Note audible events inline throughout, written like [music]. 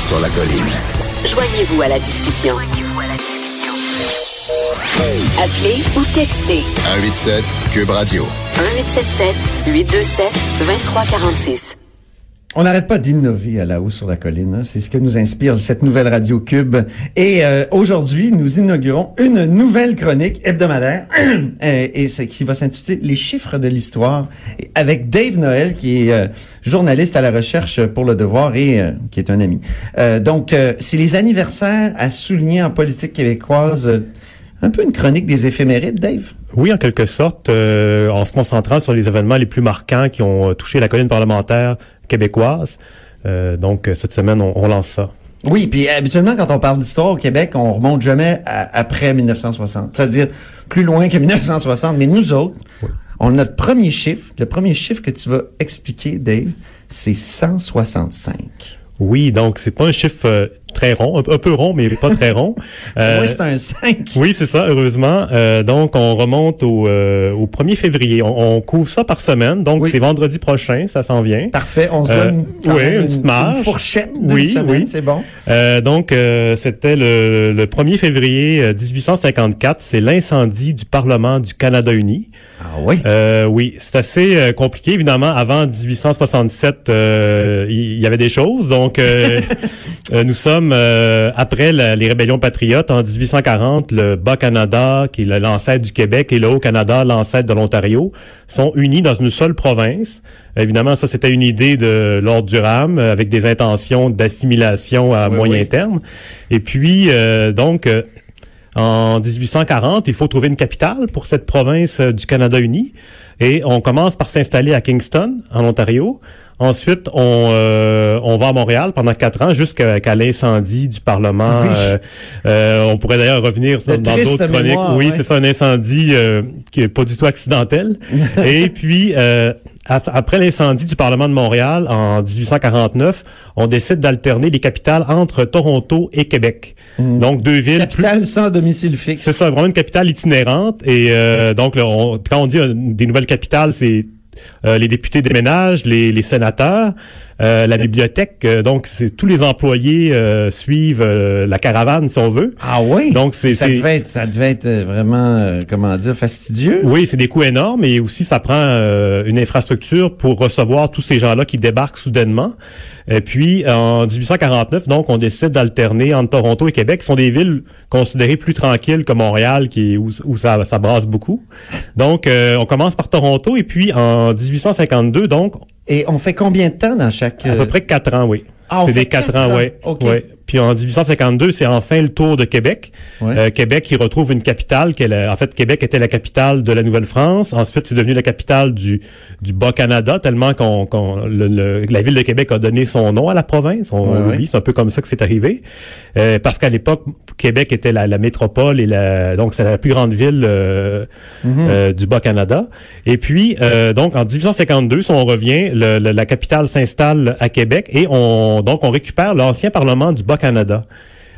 Sur la colline. Joignez-vous à la discussion. Appelez ou textez 187 Cube Radio. 1877 827 2346. On n'arrête pas d'innover à la haut sur la colline. hein. C'est ce que nous inspire cette nouvelle Radio Cube. Et euh, aujourd'hui, nous inaugurons une nouvelle chronique hebdomadaire [clears throat] et c'est qui va s'intituler Les chiffres de l'histoire Et avec Dave Noël qui est euh, journaliste à la recherche pour le devoir et euh, qui est un ami. Euh, donc, euh, c'est les anniversaires à souligner en politique québécoise. Euh, un peu une chronique des éphémérides, Dave? Oui, en quelque sorte, euh, en se concentrant sur les événements les plus marquants qui ont touché la colline parlementaire québécoise. Euh, donc, cette semaine, on, on lance ça. Oui, puis habituellement, quand on parle d'histoire au Québec, on remonte jamais à- après 1960. C'est-à-dire plus loin que 1960. Mais nous autres, on a notre premier chiffre. Le premier chiffre que tu vas expliquer, Dave, c'est 165. Oui, donc c'est pas un chiffre euh, très rond, un, un peu rond, mais pas très rond. [laughs] Euh, oui, c'est un 5. Oui, c'est ça, heureusement. Euh, donc, on remonte au, euh, au 1er février. On, on couvre ça par semaine. Donc, Oui. c'est vendredi prochain, ça s'en vient. Parfait. On se Euh, donne oui, une petite marge. une fourchette Oui, semaine, oui. c'est bon. Euh, donc, euh, c'était le, le 1er février euh, 1854. C'est l'incendie du Parlement du Canada uni. Ah oui. Euh, oui, c'est assez euh, compliqué. Évidemment, avant 1867, euh, il y, avait des choses. Donc, euh, [laughs] euh, nous sommes euh, après la- les rébellions patriotes en 1840. Le Bas-Canada, qui est l'ancêtre du Québec, et le Haut-Canada, l'ancêtre de l'Ontario, sont unis dans une seule province. Évidemment, ça, c'était une idée de Lord Durham, euh, avec des intentions d'assimilation à Oui, moyen oui. terme. Et puis, euh, donc... en 1840, il faut trouver une capitale pour cette province du Canada uni. Et on commence par s'installer à Kingston, en Ontario. Ensuite, on, euh, on va à Montréal pendant quatre ans jusqu'à qu'à l'incendie du Parlement. Oui. Euh, euh, on pourrait d'ailleurs revenir sur- De dans d'autres chroniques. oui, ouais. c'est ça, un incendie euh, qui est pas du tout accidentel. [laughs] Et puis, euh, après l'incendie du Parlement de Montréal en 1849, on décide d'alterner les capitales entre Toronto et Québec. Donc, deux villes plus Capitale sans domicile fixe. c'est ça, vraiment une capitale itinérante. Et euh, donc, là, on- quand on dit euh, des nouvelles capitales, c'est euh, les députés déménagent, les, les sénateurs, euh, la bibliothèque. euh, donc, c'est tous les employés euh, suivent euh, la caravane, si on veut. Ah oui? Donc, c'est- ça devait être, ça devait être vraiment, euh, comment dire, fastidieux? Oui, c'est des coûts énormes et aussi ça prend euh, une infrastructure pour recevoir tous ces gens-là qui débarquent soudainement. Et puis en 1849, donc on décide d'alterner entre Toronto et Québec, qui sont des villes considérées plus tranquilles que Montréal, qui où, où ça, ça brasse beaucoup. Donc euh, on commence par Toronto et puis en 1852, donc Et on fait combien de temps dans chaque... à euh, peu près quatre ans, oui. Ah, c'est des quatre quatre ans, ans. oui. OK. Ouais. Puis en 1852, c'est enfin le tour de Québec. Ouais. Euh, Québec qui retrouve une capitale. Qui est la- en fait, Québec était la capitale de la Nouvelle-France. Ensuite, c'est devenu la capitale du, du Bas-Canada, tellement qu'on, le- la ville de Québec a donné son nom à la province. On, Ouais, l'oublie, c'est un peu comme ça que c'est arrivé. Euh, parce qu'à l'époque, Québec était la, la métropole et la, donc c'est la plus grande ville euh, Mhm. euh, du Bas-Canada. Et puis, euh, donc en 1852, si on revient, le- le- la capitale s'installe à Québec et on donc on récupère l'ancien Parlement du Bas-Canada.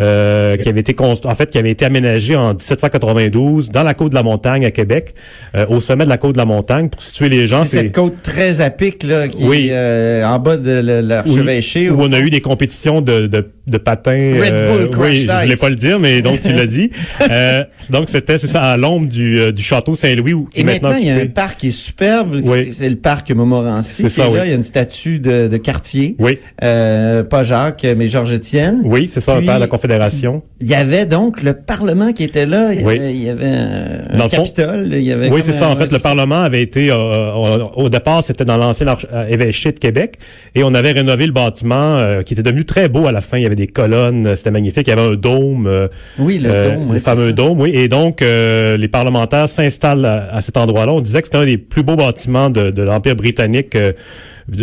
euh, qui avait été construit, en fait, qui avait été aménagé en 1792 dans la côte de la montagne à Québec, euh, au sommet de la côte de la montagne, pour situer les gens. C'est cette côte très à pic, là, qui Oui. est euh, en bas de l'archevêché. où au on a eu des compétitions de, de, de patins. Red Bull Crushed oui, je voulais pas le dire, mais donc tu l'as dit. [laughs] Euh, donc c'était c'est ça à l'ombre du, euh, du château Saint-Louis où qui Et maintenant il y a un parc qui est superbe. Oui. C'est- le parc Montmorency. C'est ça, là. oui. Il y a une statue de, de quartier. Oui, Euh, pas Jacques, mais Georges-Étienne. oui, c'est ça, un père de la Confédération. Il y avait donc le Parlement qui était là. Il y Oui. avait, il y avait euh, un Dans Capitole. Il y avait Oui, c'est ça. En fait, le. Parlement avait été euh, euh, au départ, c'était dans l'ancien euh, évêché de Québec, et on avait rénové le bâtiment euh, qui était devenu très beau à la fin. Il y avait des colonnes, euh, c'était magnifique. Il y avait un dôme, euh, Oui, le euh, dôme. le fameux dôme, oui. Et donc, euh, les parlementaires s'installent à, à cet endroit-là. On disait que c'était un des plus beaux bâtiments de, de l'Empire britannique euh,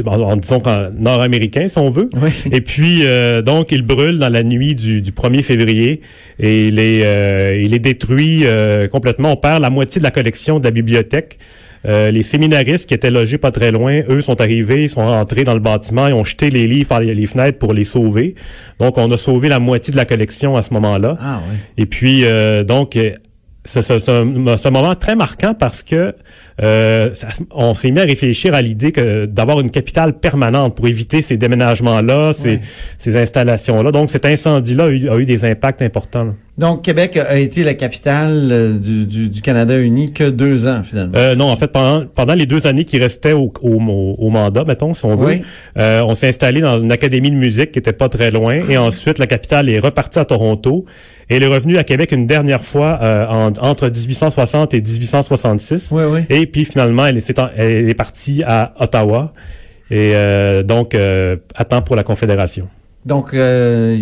en, en disons qu'en nord-américain, si on veut. Oui. Et puis, euh, donc, il brûle dans la nuit du, du 1er février et il est, euh, il est détruit euh, complètement. On perd la moitié de la collection de la bibliothèque. Euh, les séminaristes qui étaient logés pas très loin, eux sont arrivés, ils sont rentrés dans le bâtiment, ils ont jeté les livres par les, les fenêtres pour les sauver. Donc, on a sauvé la moitié de la collection à ce moment-là. Ah oui. Et puis, euh, donc, euh, c'est un, c'est un moment très marquant parce que euh, ça- on s'est mis à réfléchir à l'idée que d'avoir une capitale permanente pour éviter ces déménagements-là, ces, ces installations-là. Donc, cet incendie-là a eu, a eu des impacts importants. là. Donc, Québec a été la capitale euh, du, du, du Canada uni que deux ans, finalement. Euh, non, en fait, pendant, pendant les deux années qui restaient au, au, au- mandat, mettons, si on veut, Oui. euh, on s'est installé dans une académie de musique qui était pas très loin. Et ensuite, la capitale est repartie à Toronto. Et elle est revenue à Québec une dernière fois euh, en- entre 1860 et 1866. Oui, oui. Et puis finalement, elle est, elle est partie à Ottawa. Et euh, donc, euh, à temps pour la Confédération. Donc, euh,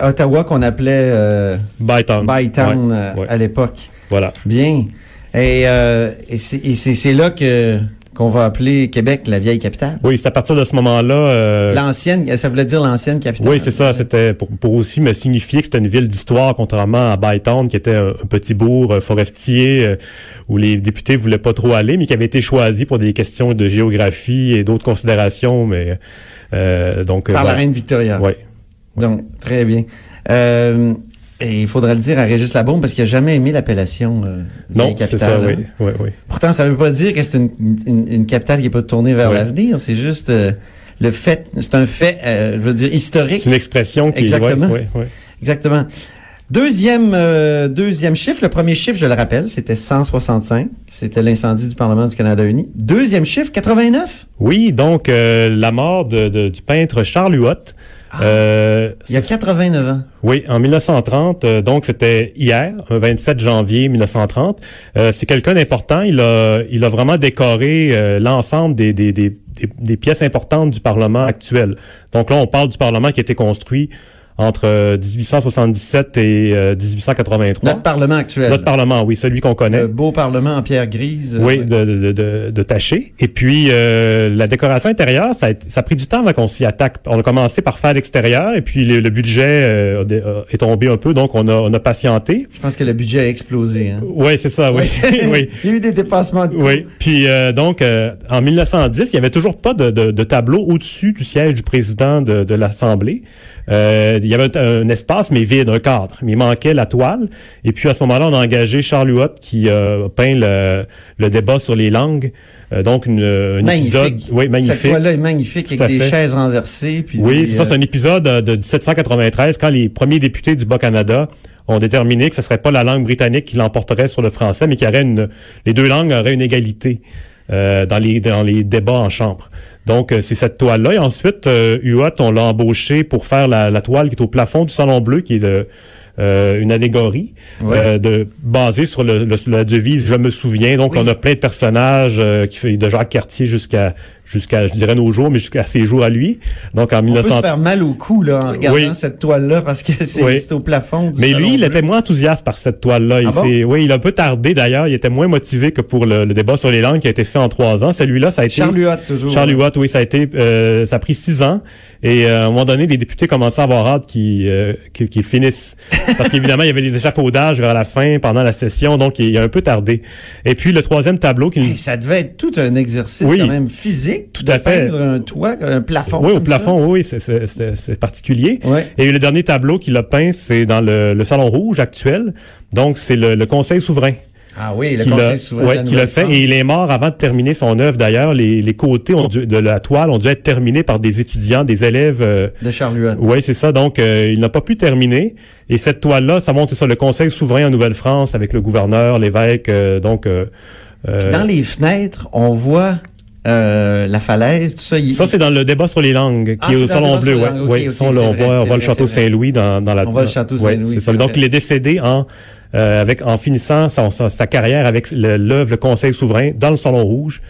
Ottawa qu'on appelait euh, Bytown. Bytown Ouais, euh, ouais. à l'époque. Voilà. Bien. Et, euh, et c'est là que qu'on va appeler Québec la vieille capitale. Oui, c'est à partir de ce moment-là. euh, L'ancienne, ça voulait dire l'ancienne capitale. Oui, c'est ça. C'était pour, pour aussi me signifier que c'était une ville d'histoire, contrairement à Bytown, qui était un, un petit bourg euh, forestier euh, où les députés voulaient pas trop aller, mais qui avait été choisi pour des questions de géographie et d'autres considérations. Mais euh, donc Par la reine Victoria. Ouais. Donc, très bien. Et il faudra le dire à Régis Labaume parce qu'il n'a jamais aimé l'appellation euh, Non, vieille c'est capitale. ça. hein. Oui, oui, oui. Pourtant, ça ne veut pas dire que c'est une, une, une capitale qui n'est pas tournée vers l'avenir. C'est juste euh, le fait, c'est un fait, euh, je veux dire, historique. C'est une expression qui. Exactement. Ouais, ouais. Exactement. Deuxième, euh, deuxième chiffre, le premier chiffre, je le rappelle, c'était 165. C'était l'incendie du Parlement du Canada uni. Deuxième chiffre, 89. Oui, donc euh, la mort de, de- du peintre Charles Huot. Euh, Il y a 89 ans. Oui, en 1930, euh, donc c'était hier, un 27 janvier 1930. Euh, c'est quelqu'un d'important. Il a, il a vraiment décoré l'ensemble des, des, des, des, des pièces importantes du Parlement actuel. Donc là, on parle du Parlement qui a été construit entre euh, 1877 et euh, 1883. Notre Parlement actuel. Notre Parlement, oui, celui qu'on connaît. Le beau Parlement en pierre grise. Oui, Euh, de, de, de, de tâcher. Et puis, euh, la décoration intérieure, ça a, ça a pris du temps avant qu'on s'y attaque. On a commencé par faire l'extérieur et puis le, le budget euh, est tombé un peu, donc on a, on a patienté. Je pense que le budget a explosé. Hein. Oui, c'est ça, oui. oui. [laughs] Il y a eu des dépassements de coûts. Oui, puis euh, donc euh, en 1910, il y avait toujours pas de, de, de tableau au-dessus du siège du président de, de l'Assemblée. Euh, il y avait un, un espace mais vide, un cadre. Mais il manquait la toile. Et puis à ce moment-là, on a engagé Charles Huot qui euh, peint le, le débat sur les langues. Euh, donc une, un Magnifique. épisode, oui Cette magnifique. toile-là est magnifique Tout avec des fait. chaises renversées. Puis Oui, des, ça, c'est euh, un épisode euh, de 1793 quand les premiers députés du Bas-Canada ont déterminé que ce serait pas la langue britannique qui l'emporterait sur le français, mais qu'il y aurait une, les deux langues auraient une égalité euh, dans les dans les débats en chambre. Donc euh, c'est cette toile-là. Et ensuite, euh, Huot, on l'a embauché pour faire la, la toile qui est au plafond du Salon Bleu, qui est le, euh, une allégorie Ouais. euh, de basée sur le, le- la devise Je me souviens. Donc Oui. on a plein de personnages euh, qui fait de Jacques Cartier jusqu'à jusqu'à je dirais nos jours, mais jusqu'à ses jours à lui. Donc en On peut 1900 se faire mal au cou là, en regardant Oui. cette toile-là parce que c'est Oui. au plafond. Du Mais lui, il bleu. était moins enthousiaste par cette toile-là. Il Ah bon? s'est- oui, il a un peu tardé d'ailleurs. Il était moins motivé que pour le, le débat sur les langues qui a été fait en trois ans. Celui-là, ça a été Charles Huot, toujours. Charles Huot, oui, ça a été, euh, ça a pris six ans. Et euh, à un moment donné, les députés commençaient à avoir hâte qu'ils euh, qu'ils- qu'ils finissent. Parce qu'évidemment, il y avait des échafaudages vers la fin, pendant la session, donc il, il a un peu tardé. Et puis le troisième tableau qui. Hey, ça devait être tout un exercice Oui. quand même physique. Tout de à fait. un toit, un plafond. Oui, au plafond, oui, c'est- particulier. Ouais. Et le dernier tableau qu'il a peint, c'est dans le, le Salon Rouge actuel. Donc, c'est le, le Conseil souverain Ah oui, le Conseil souverain. de ouais, la qui l'a fait. Et il est mort avant de terminer son œuvre. D'ailleurs, les, les côtés ont dû- de la toile ont dû être terminés par des étudiants, des élèves. euh, De Charles Huot. oui, c'est ça. Donc, euh, il n'a pas pu terminer. Et cette toile-là, ça montre ça, le Conseil souverain en Nouvelle-France avec le gouverneur, l'évêque. euh, donc, euh, euh, Dans les fenêtres, on voit euh, la falaise, tout ça. il- ça, c'est dans le débat sur les langues, qui Ah, est au Salon Bleu. Ouais, Ça, on, voit, on c'est voit le château. Saint-Louis dans, dans la. On voit le château Saint-Louis, Donc, il est décédé en euh, avec en finissant son- sa, sa carrière avec l'œuvre Le Conseil souverain dans le Salon Rouge.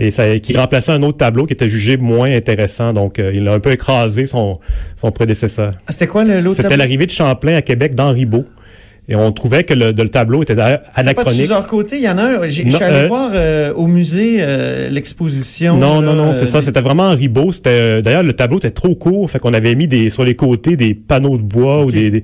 Et ça, qui remplaçait un autre tableau qui était jugé moins intéressant. Donc, euh, il a un peu écrasé son, son prédécesseur. Ah, C'était quoi l'autre C'était l'arrivée de Champlain à Québec dans Ribot. Et on trouvait que le, le tableau était d'ailleurs C'est pas de anachronique. Suzor Côté, il y en a un. Je suis allé euh, voir euh, au musée euh, l'exposition. Non, non, là, non, c'est euh, ça. C'était vraiment en ribot. C'était euh, d'ailleurs le tableau était trop court, fait qu'on avait mis des sur les côtés des panneaux de bois ou Ok. des, des-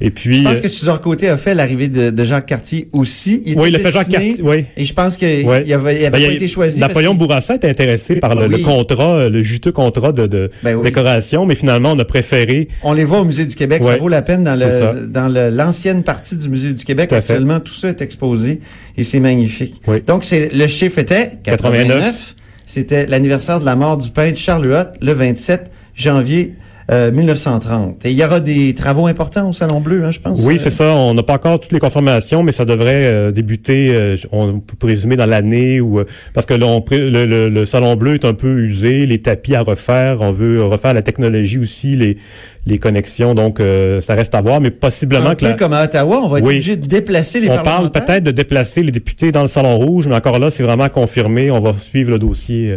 et puis. Je pense euh, que Suzor Côté a fait l'arrivée de, de Jacques Cartier aussi. Il oui, il a fait Jacques Cartier. Oui. Et je pense qu'il avait, il avait Ben, il y pas a- été choisi. Napoléon Bourassa était intéressé par le, Oui. le contrat, le juteux contrat de, de Ben décoration, mais finalement on a préféré. On les voit au Musée du Québec. Ça vaut la peine dans le dans l'ancienne partie du Musée du Québec. Tout. Actuellement, tout ça est exposé et c'est magnifique. Oui. Donc, c'est le chiffre était 89. 89. C'était l'anniversaire de la mort du peintre Charles Huot, le 27 janvier euh, 1930. Et il y aura des travaux importants au Salon Bleu, hein, je pense. Oui, Euh, c'est ça. On n'a pas encore toutes les confirmations, mais ça devrait euh, débuter. euh, on peut présumer dans l'année ou euh, parce que là, on le, le- le salon bleu est un peu usé, les tapis à refaire. On veut refaire la technologie aussi, les les connexions. Donc, euh, ça reste à voir, mais possiblement Un que peu la- comme à Ottawa, on va être Oui. obligé de déplacer les on parle peut-être de déplacer les députés dans le salon rouge, mais encore là, c'est vraiment confirmé. On va suivre le dossier.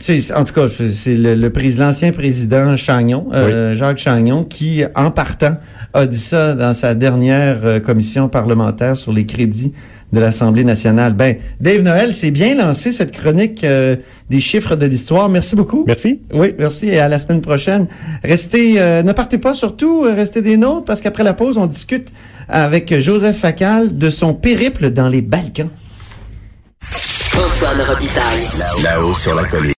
C'est en tout cas c'est c'est le, le président, l'ancien président Chagnon, euh, Jacques Chagnon, qui en partant a dit ça dans sa dernière euh, commission parlementaire sur les crédits de l'Assemblée nationale. Ben, Dave Noël, c'est bien lancé cette chronique euh, des chiffres de l'histoire. Merci beaucoup. Merci. Oui, merci et à la semaine prochaine. Restez, euh, ne partez pas surtout, euh, restez des nôtres parce qu'après la pause, on discute avec Joseph Facal de son périple dans les Balkans. Antoine Robitaille. Là-haut sur la colline.